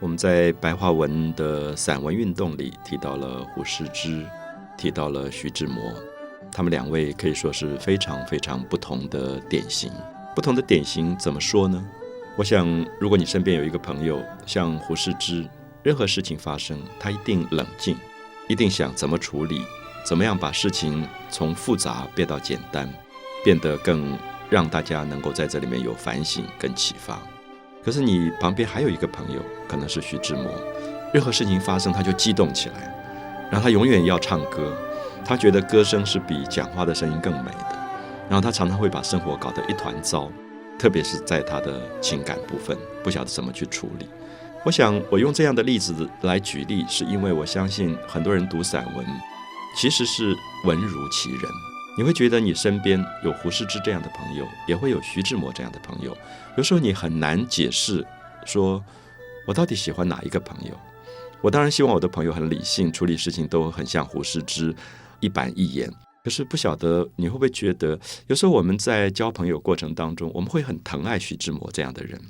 我们在白话文的散文运动里提到了胡适之，提到了徐志摩，他们两位可以说是非常非常不同的典型。不同的典型怎么说呢？我想，如果你身边有一个朋友像胡适之，任何事情发生，他一定冷静，一定想怎么处理，怎么样把事情从复杂变到简单，变得更让大家能够在这里面有反省跟启发。可是你旁边还有一个朋友，可能是徐志摩，任何事情发生他就激动起来，然后他永远要唱歌，他觉得歌声是比讲话的声音更美的，然后他常常会把生活搞得一团糟，特别是在他的情感部分，不晓得怎么去处理。我想我用这样的例子来举例，是因为我相信很多人读散文，其实是文如其人。你会觉得你身边有胡适之这样的朋友，也会有徐志摩这样的朋友。有时候你很难解释，说我到底喜欢哪一个朋友？我当然希望我的朋友很理性，处理事情都很像胡适之一板一眼。可是不晓得你会不会觉得，有时候我们在交朋友过程当中，我们会很疼爱徐志摩这样的人。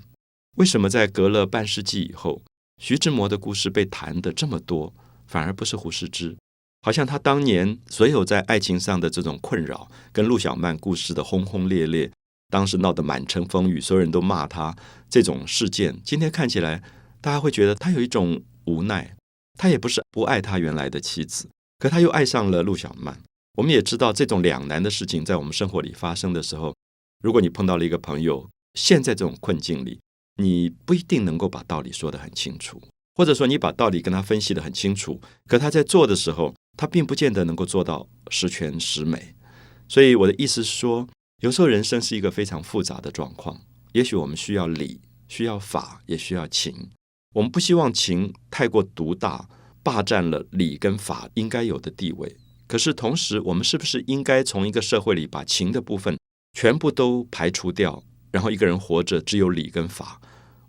为什么在隔了半世纪以后，徐志摩的故事被谈的这么多，反而不是胡适之？好像他当年所有在爱情上的这种困扰，跟陆小曼故事的轰轰烈烈，当时闹得满城风雨，所有人都骂他这种事件，今天看起来，大家会觉得他有一种无奈。他也不是不爱他原来的妻子，可他又爱上了陆小曼。我们也知道，这种两难的事情在我们生活里发生的时候，如果你碰到了一个朋友，陷在这种困境里，你不一定能够把道理说得很清楚，或者说你把道理跟他分析得很清楚，可他在做的时候。他并不见得能够做到十全十美，所以我的意思是说，有时候人生是一个非常复杂的状况。也许我们需要理，需要法，也需要情。我们不希望情太过独大，霸占了理跟法应该有的地位。可是同时，我们是不是应该从一个社会里把情的部分全部都排除掉，然后一个人活着只有理跟法？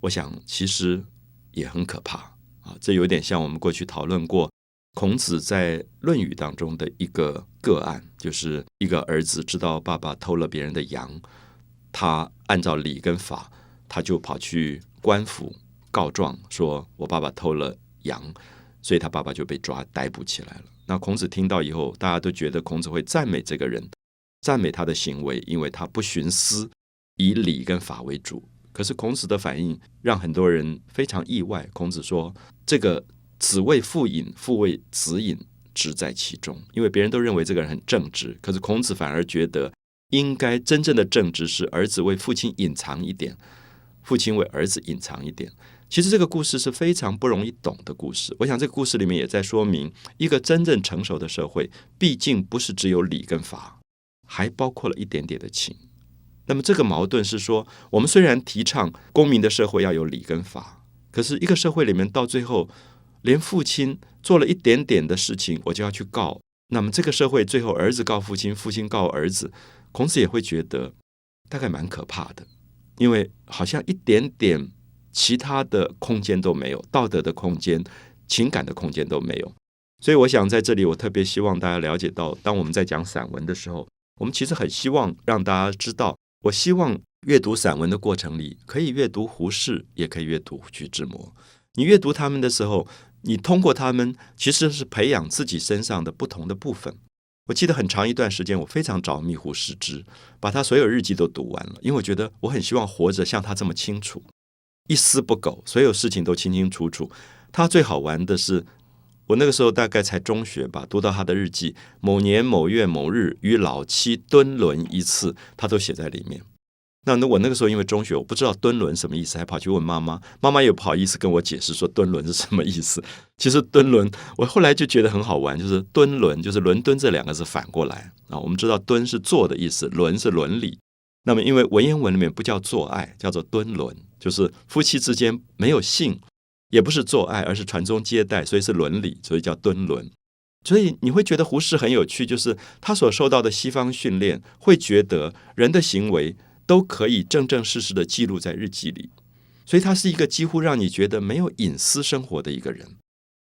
我想其实也很可怕啊！这有点像我们过去讨论过。孔子在《论语》当中的一个个案，就是一个儿子知道爸爸偷了别人的羊，他按照礼跟法，他就跑去官府告状，说我爸爸偷了羊，所以他爸爸就被抓逮捕起来了。那孔子听到以后，大家都觉得孔子会赞美这个人，赞美他的行为，因为他不徇私，以礼跟法为主。可是孔子的反应让很多人非常意外。孔子说这个。子为父隐，父为子隐，直在其中。因为别人都认为这个人很正直，可是孔子反而觉得，应该真正的正直是儿子为父亲隐藏一点，父亲为儿子隐藏一点。其实这个故事是非常不容易懂的故事。我想这个故事里面也在说明，一个真正成熟的社会，毕竟不是只有礼跟法，还包括了一点点的情。那么这个矛盾是说，我们虽然提倡公民的社会要有礼跟法，可是一个社会里面到最后。连父亲做了一点点的事情，我就要去告。那么这个社会最后，儿子告父亲，父亲告儿子，孔子也会觉得大概蛮可怕的，因为好像一点点其他的空间都没有，道德的空间、情感的空间都没有。所以我想在这里，我特别希望大家了解到，当我们在讲散文的时候，我们其实很希望让大家知道，我希望阅读散文的过程里，可以阅读胡适，也可以阅读徐志摩。你阅读他们的时候。你通过他们，其实是培养自己身上的不同的部分。我记得很长一段时间，我非常着迷胡适之，把他所有日记都读完了，因为我觉得我很希望活着像他这么清楚，一丝不苟，所有事情都清清楚楚。他最好玩的是，我那个时候大概才中学吧，读到他的日记，某年某月某日与老妻敦伦一次，他都写在里面。那那我那个时候因为中学我不知道敦伦什么意思，还跑去问妈妈，妈妈也不好意思跟我解释说敦伦是什么意思。其实敦伦我后来就觉得很好玩，就是敦伦就是伦敦这两个字反过来啊。我们知道敦是做的意思，伦是伦理。那么因为文言文里面不叫做爱，叫做敦伦，就是夫妻之间没有性，也不是做爱，而是传宗接代，所以是伦理，所以叫敦伦。所以你会觉得胡适很有趣，就是他所受到的西方训练，会觉得人的行为。都可以正正式式的记录在日记里，所以他是一个几乎让你觉得没有隐私生活的一个人。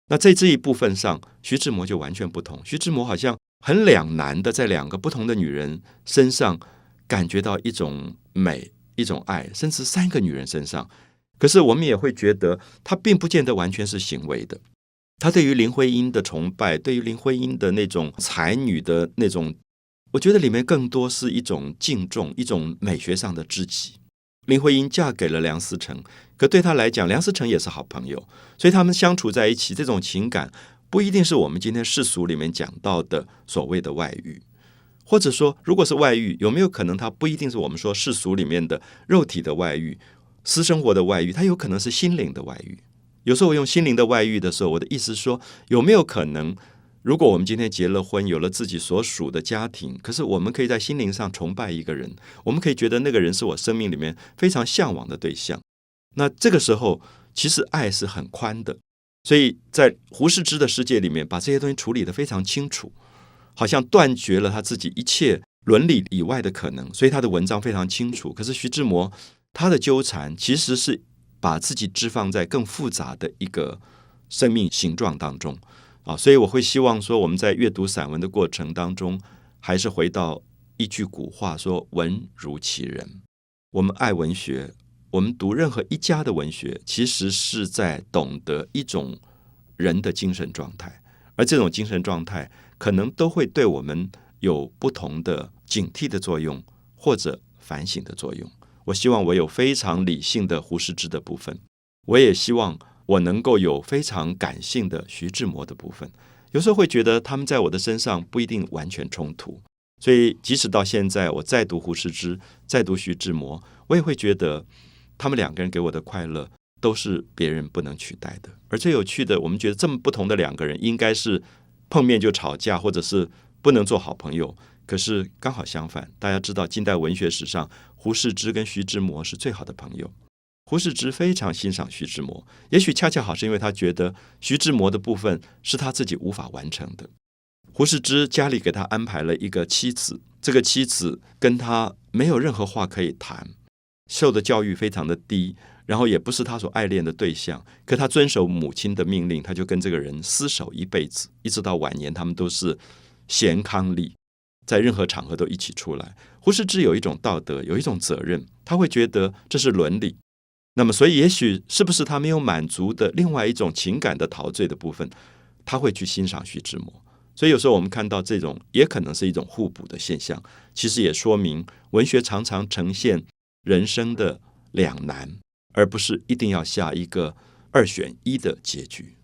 那在这一部分上，徐志摩就完全不同。徐志摩好像很两难的，在两个不同的女人身上感觉到一种美、一种爱，甚至三个女人身上。可是我们也会觉得，他并不见得完全是行为的。他对于林徽因的崇拜，对于林徽因的那种才女的那种，我觉得里面更多是一种敬重，一种美学上的知己。林徽因嫁给了梁思成，可对他来讲，梁思成也是好朋友，所以他们相处在一起，这种情感不一定是我们今天世俗里面讲到的所谓的外遇，或者说，如果是外遇，有没有可能他不一定是我们说世俗里面的肉体的外遇、私生活的外遇，它有可能是心灵的外遇。有时候我用心灵的外遇的时候，我的意思说，有没有可能，如果我们今天结了婚，有了自己所属的家庭，可是我们可以在心灵上崇拜一个人，我们可以觉得那个人是我生命里面非常向往的对象。那这个时候，其实爱是很宽的。所以在胡适之的世界里面，把这些东西处理得非常清楚，好像断绝了他自己一切伦理以外的可能。所以他的文章非常清楚。可是徐志摩他的纠缠，其实是。把自己置放在更复杂的一个生命形状当中啊，所以我会希望说，我们在阅读散文的过程当中，还是回到一句古话说：“文如其人。”我们爱文学，我们读任何一家的文学，其实是在懂得一种人的精神状态，而这种精神状态可能都会对我们有不同的警惕的作用，或者反省的作用。我希望我有非常理性的胡适之的部分，我也希望我能够有非常感性的徐志摩的部分。有时候会觉得他们在我的身上不一定完全冲突，所以即使到现在我再读胡适之，再读徐志摩，我也会觉得他们两个人给我的快乐都是别人不能取代的。而最有趣的，我们觉得这么不同的两个人，应该是碰面就吵架，或者是不能做好朋友。可是刚好相反，大家知道近代文学史上。胡适之跟徐志摩是最好的朋友。胡适之非常欣赏徐志摩，也许恰恰好是因为他觉得徐志摩的部分是他自己无法完成的。胡适之家里给他安排了一个妻子，这个妻子跟他没有任何话可以谈，受的教育非常的低，然后也不是他所爱恋的对象。可他遵守母亲的命令，他就跟这个人厮守一辈子，一直到晚年，他们都是贤伉俪。在任何场合都一起出来。胡适之有一种道德，有一种责任，他会觉得这是伦理。那么，所以也许是不是他没有满足的另外一种情感的陶醉的部分，他会去欣赏徐志摩。所以有时候我们看到这种，也可能是一种互补的现象。其实也说明文学常常呈现人生的两难，而不是一定要下一个二选一的结局。